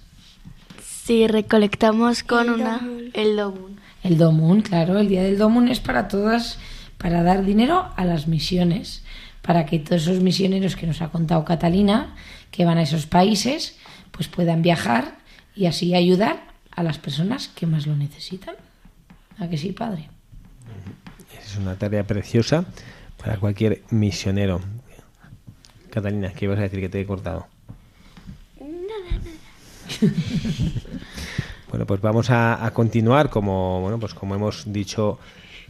Sí, recolectamos con una el domun. El domun, claro, el día del domun es para todas, para dar dinero a las misiones, para que todos esos misioneros que nos ha contado Catalina, que van a esos países, pues puedan viajar y así ayudar a las personas que más lo necesitan. ¿A que sí, padre? Es una tarea preciosa para cualquier misionero. Catalina, ¿qué ibas a decir que te he cortado? Nada, nada. bueno, pues vamos a, continuar como bueno, pues como hemos dicho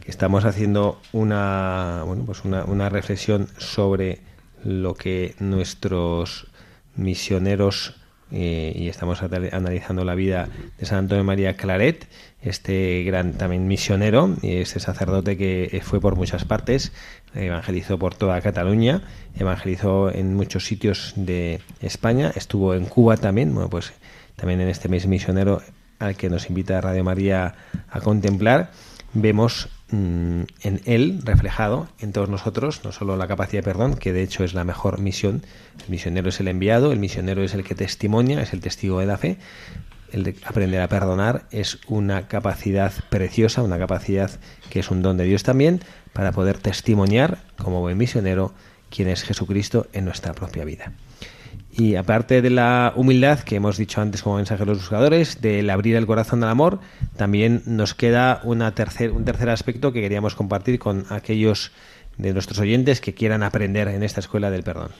que estamos haciendo una bueno, pues una, una reflexión sobre lo que nuestros misioneros eh, y estamos analizando la vida de San Antonio María Claret, este gran también misionero, y este sacerdote que fue por muchas partes, evangelizó por toda Cataluña, evangelizó en muchos sitios de España, estuvo en Cuba también, bueno, pues también en este mes misionero al que nos invita Radio María a contemplar, vemos en él reflejado en todos nosotros, no solo la capacidad de perdón, que de hecho es la mejor misión. El misionero es el enviado, el misionero es el que testimonia, es el testigo de la fe. El de aprender a perdonar es una capacidad preciosa, una capacidad que es un don de Dios también, para poder testimoniar como buen misionero quién es Jesucristo en nuestra propia vida. Y aparte de la humildad que hemos dicho antes como mensaje de los buscadores, del abrir el corazón al amor, también nos queda una tercer, un tercer aspecto que queríamos compartir con aquellos de nuestros oyentes que quieran aprender en esta escuela del perdón.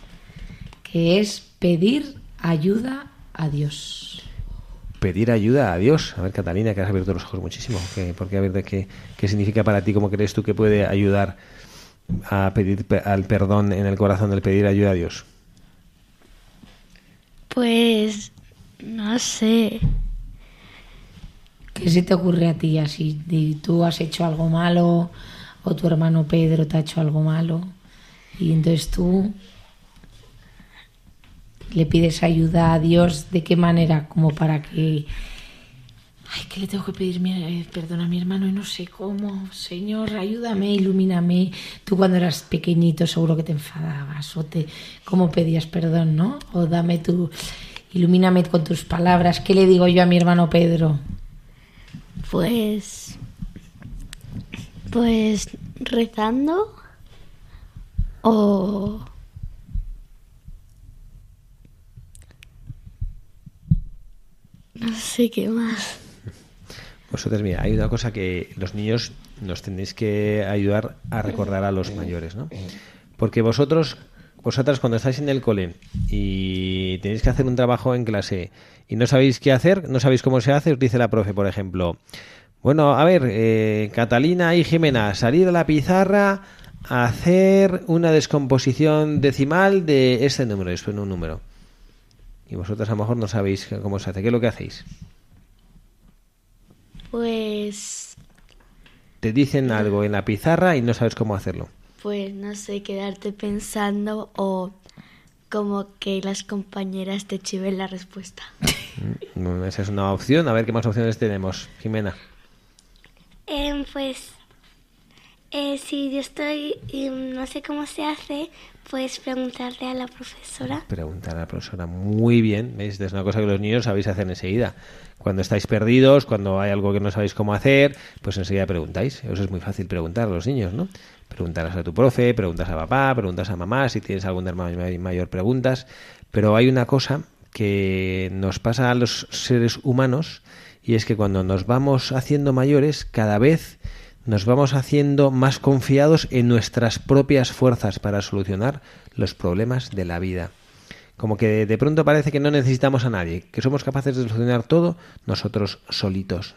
Que es pedir ayuda a Dios. Pedir ayuda a Dios. A ver, Catalina, que has abierto los ojos muchísimo. porque a ver, de qué, qué significa para ti, cómo crees tú que puede ayudar a pedir al perdón en el corazón del pedir ayuda a Dios. Pues no sé. ¿Qué se te ocurre a ti así? Tú has hecho algo malo o tu hermano Pedro te ha hecho algo malo y entonces tú le pides ayuda a Dios de qué manera como para que ay, que le tengo que pedir eh, perdón a mi hermano y no sé cómo. Señor, ayúdame, ilumíname. Tú cuando eras pequeñito seguro que te enfadabas o te, cómo pedías perdón, ¿no? O dame tu, ilumíname con tus palabras. ¿Qué le digo yo a mi hermano Pedro? Pues, pues rezando o no sé qué más. Vosotros, mira, hay una cosa que los niños nos tenéis que ayudar a recordar a los mayores, ¿no? Porque vosotros, vosotras cuando estáis en el cole y tenéis que hacer un trabajo en clase y no sabéis qué hacer, no sabéis cómo se hace, os dice la profe, por ejemplo, bueno, a ver, eh, Catalina y Jimena, salir a la pizarra a hacer una descomposición decimal de este número, después un número. Y vosotras a lo mejor no sabéis cómo se hace. ¿Qué es lo que hacéis? Pues... Te dicen algo en la pizarra y no sabes cómo hacerlo. Pues no sé, quedarte pensando o como que las compañeras te chiven la respuesta. Mm, esa es una opción. A ver qué más opciones tenemos. Jimena. Em, pues eh, si yo estoy y no sé cómo se hace, pues preguntarle a la profesora. Preguntar a la profesora. Muy bien. ¿Veis? Es una cosa que los niños sabéis hacer enseguida. Cuando estáis perdidos, cuando hay algo que no sabéis cómo hacer, pues enseguida preguntáis. Eso es muy fácil preguntar a los niños, ¿no? Preguntarás a tu profe, preguntas a papá, preguntas a mamá, si tienes algún hermano mayor, preguntas. Pero hay una cosa que nos pasa a los seres humanos y es que cuando nos vamos haciendo mayores, cada vez nos vamos haciendo más confiados en nuestras propias fuerzas para solucionar los problemas de la vida. Como que de pronto parece que no necesitamos a nadie, que somos capaces de solucionar todo nosotros solitos.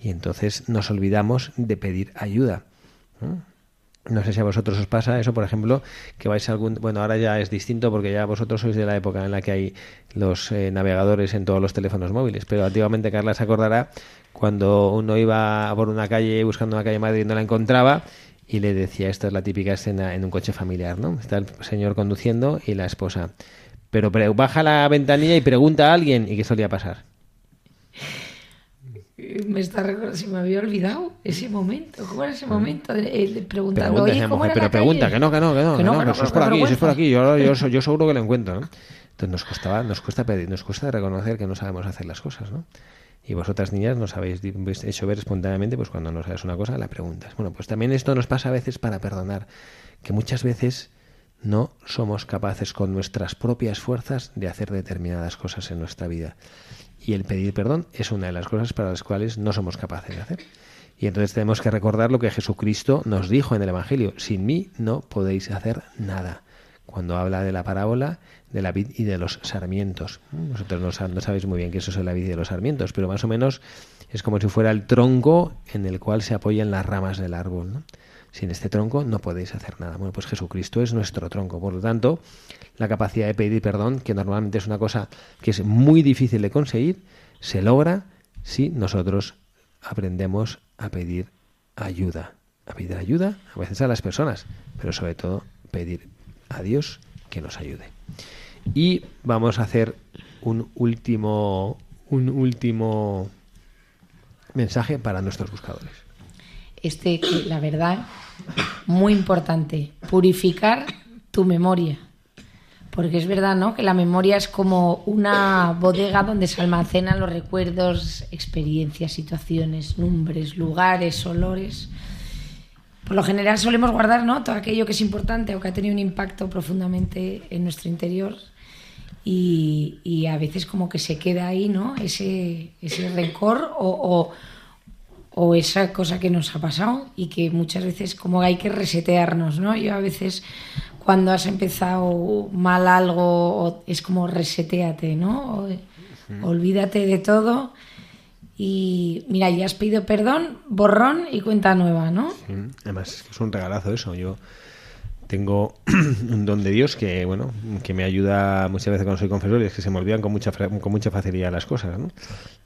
Y entonces nos olvidamos de pedir ayuda. No sé si a vosotros os pasa eso, por ejemplo, que vais a algún... Bueno, ahora ya es distinto porque ya vosotros sois de la época en la que hay los eh, navegadores en todos los teléfonos móviles, pero antiguamente Carla se acordará cuando uno iba por una calle buscando una calle Madrid y no la encontraba y le decía, esta es la típica escena en un coche familiar, ¿no? Está el señor conduciendo y la esposa pero baja la ventanilla y pregunta a alguien y qué solía pasar. Me está recordando, si me había olvidado ese momento. ¿Cómo era ese momento? De, preguntando, Oye, ¿cómo pero pregunta, que no, que no, que no, que no, que no, es por aquí, es por aquí, yo, yo, yo, seguro que lo encuentro, ¿no? Entonces nos costaba, nos cuesta pedir, nos cuesta reconocer que no sabemos hacer las cosas, ¿no? Y vosotras niñas nos habéis hecho ver espontáneamente, pues cuando no sabes una cosa, la preguntas. Bueno, pues también esto nos pasa a veces para perdonar, que muchas veces no somos capaces con nuestras propias fuerzas de hacer determinadas cosas en nuestra vida. Y el pedir perdón es una de las cosas para las cuales no somos capaces de hacer. Y entonces tenemos que recordar lo que Jesucristo nos dijo en el Evangelio. Sin mí no podéis hacer nada. Cuando habla de la parábola de la vid y de los sarmientos. Vosotros no, no sabéis muy bien qué eso es la vid y de los sarmientos, pero más o menos es como si fuera el tronco en el cual se apoyan las ramas del árbol. Sin este tronco no podéis hacer nada. Bueno, pues Jesucristo es nuestro tronco. Por lo tanto, la capacidad de pedir perdón, que normalmente es una cosa que es muy difícil de conseguir, se logra si nosotros aprendemos a pedir ayuda. A pedir ayuda a veces a las personas, pero sobre todo pedir a Dios que nos ayude. Y vamos a hacer un último, un último mensaje para nuestros buscadores. Este, la verdad, muy importante, purificar tu memoria. Porque es verdad, ¿no? Que la memoria es como una bodega donde se almacenan los recuerdos, experiencias, situaciones, nombres, lugares, olores. Por lo general solemos guardar, ¿no? Todo aquello que es importante o que ha tenido un impacto profundamente en nuestro interior. Y, a veces como que se queda ahí, ¿no? Ese, ese o esa cosa que nos ha pasado y que muchas veces como hay que resetearnos, ¿no? Yo a veces cuando has empezado mal algo es como reseteate, ¿no? Olvídate de todo y mira, ya has pedido perdón, borrón y cuenta nueva, ¿no? Además es un regalazo eso. Yo tengo un don de Dios que bueno que me ayuda muchas veces cuando soy confesor y es que se me olvidan con mucha con mucha facilidad las cosas, ¿no?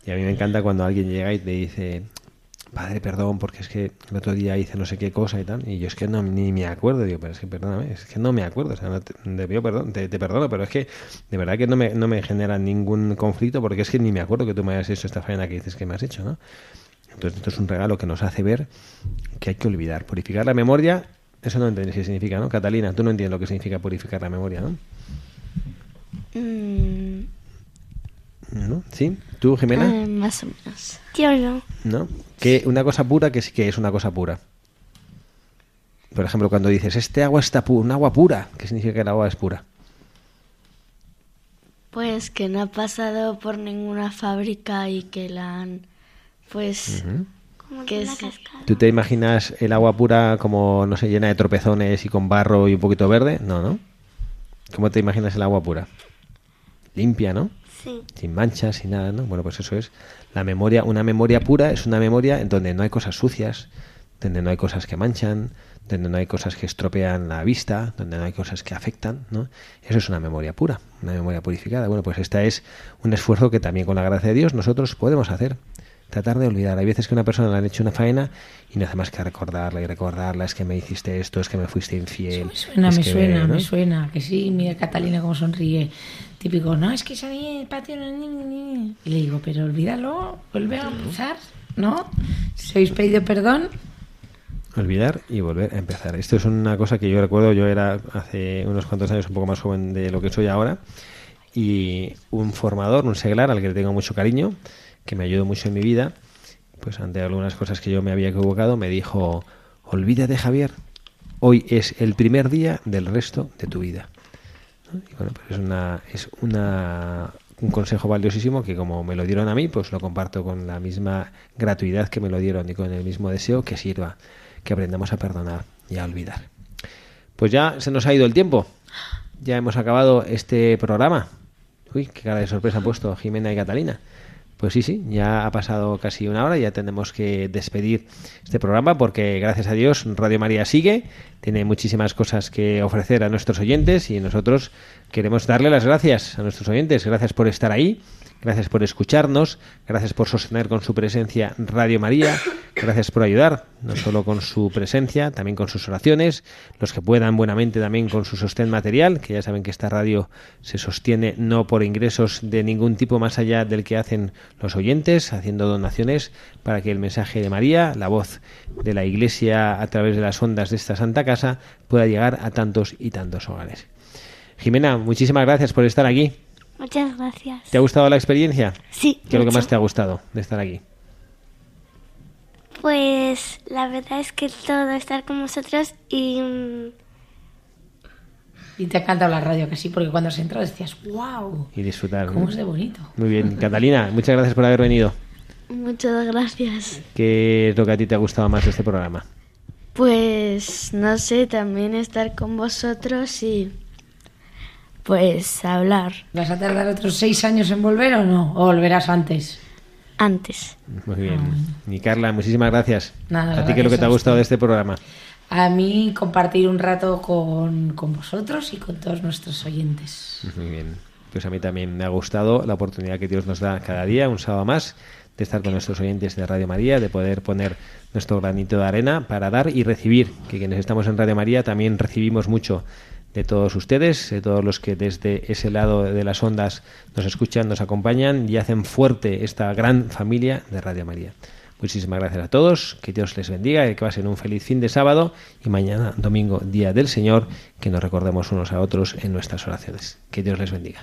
Y a mí me encanta cuando alguien llega y te dice padre, perdón, porque es que el otro día hice no sé qué cosa y tal, y yo es que no ni me acuerdo, digo, pero es que perdóname, es que no me acuerdo, o sea, no te, perdón, te, perdono, pero es que de verdad que no me, no me genera ningún conflicto porque es que ni me acuerdo que tú me hayas hecho esta faena que dices que me has hecho, ¿no? Entonces esto es un regalo que nos hace ver que hay que olvidar. Purificar la memoria, eso no entiendes qué significa, ¿no? Catalina, tú no entiendes lo que significa purificar la memoria, ¿no? ¿No? ¿Sí? ¿Tú, Jimena? Eh, más o menos. Yo no. ¿No? Que una cosa pura, que sí que es una cosa pura. Por ejemplo, cuando dices, este agua está pura, un agua pura, ¿qué significa que el agua es pura? Pues que no ha pasado por ninguna fábrica y que la han, pues, que es... ¿Tú te imaginas el agua pura como, no sé, llena de tropezones y con barro y un poquito verde? No, ¿no? ¿Cómo te imaginas el agua pura? Limpia, ¿no? Sí. Sin manchas, sin nada, ¿no? Bueno, pues eso es la memoria. Una memoria pura es una memoria en donde no hay cosas sucias, donde no hay cosas que manchan, donde no hay cosas que estropean la vista, donde no hay cosas que afectan, ¿no? Eso es una memoria pura, una memoria purificada. Bueno, pues esta es un esfuerzo que también con la gracia de Dios nosotros podemos hacer. Tratar de olvidar. Hay veces que una persona le han hecho una faena y no hace más que recordarla y recordarla. Es que me hiciste esto, es que me fuiste infiel. me suena, me suena, me suena. Que sí, mira Catalina cómo sonríe. Típico, no, es que salí el patio. Y le digo, pero olvídalo, vuelve a empezar, ¿no? Si habéis pedido perdón, olvidar y volver a empezar. Esto es una cosa que yo recuerdo, yo era hace unos cuantos años un poco más joven de lo que soy ahora y un formador, un seglar al que le tengo mucho cariño, que me ayudó mucho en mi vida, pues ante algunas cosas que yo me había equivocado, me dijo, olvídate Javier, hoy es el primer día del resto de tu vida. Pues es una, es una un consejo valiosísimo que como me lo dieron a mí, pues lo comparto con la misma gratuidad que me lo dieron y con el mismo deseo que sirva que aprendamos a perdonar y a olvidar. Pues ya se nos ha ido el tiempo. Ya hemos acabado este programa. Uy, qué cara de sorpresa han puesto Jimena y Catalina. Pues sí, sí, ya ha pasado casi una hora, ya tenemos que despedir este programa porque gracias a Dios Radio María sigue, tiene muchísimas cosas que ofrecer a nuestros oyentes y nosotros queremos darle las gracias a nuestros oyentes, gracias por estar ahí, Gracias por escucharnos, gracias por sostener con su presencia Radio María, gracias por ayudar, no solo con su presencia, también con sus oraciones, los que puedan buenamente también con su sostén material, que ya saben que esta radio se sostiene no por ingresos de ningún tipo más allá del que hacen los oyentes, haciendo donaciones para que el mensaje de María, la voz de la Iglesia a través de las ondas de esta Santa Casa, pueda llegar a tantos y tantos hogares. Jimena, muchísimas gracias por estar aquí. Muchas gracias. ¿Te ha gustado la experiencia? Sí. ¿Qué es lo que más te ha gustado de estar aquí? Pues la verdad es que todo, estar con vosotros y... Mm, y te ha encantado la radio, que sí, porque cuando has entrado decías, wow. Y disfrutar. ¿Cómo es de bonito? Muy bien. Catalina, muchas gracias por haber venido. Muchas gracias. ¿Qué es lo que a ti te ha gustado más de este programa? Pues no sé, también estar con vosotros y pues hablar. ¿Vas a tardar otros seis años en volver o no? ¿O volverás antes? Antes. Muy bien. Ah. Y Carla, muchísimas gracias. Nada, ¿A ti qué es lo que te ha gustado de este programa? A mí compartir un rato con, con vosotros y con todos nuestros oyentes. Muy bien. Pues a mí también me ha gustado la oportunidad que Dios nos da cada día, un sábado más, de estar con nuestros oyentes de Radio María, de poder poner nuestro granito de arena para dar y recibir, que quienes estamos en Radio María también recibimos mucho de todos ustedes, de todos los que desde ese lado de las ondas nos escuchan, nos acompañan y hacen fuerte esta gran familia de Radio María. Muchísimas gracias a todos, que Dios les bendiga, que pasen un feliz fin de sábado y mañana, domingo, Día del Señor, que nos recordemos unos a otros en nuestras oraciones. Que Dios les bendiga.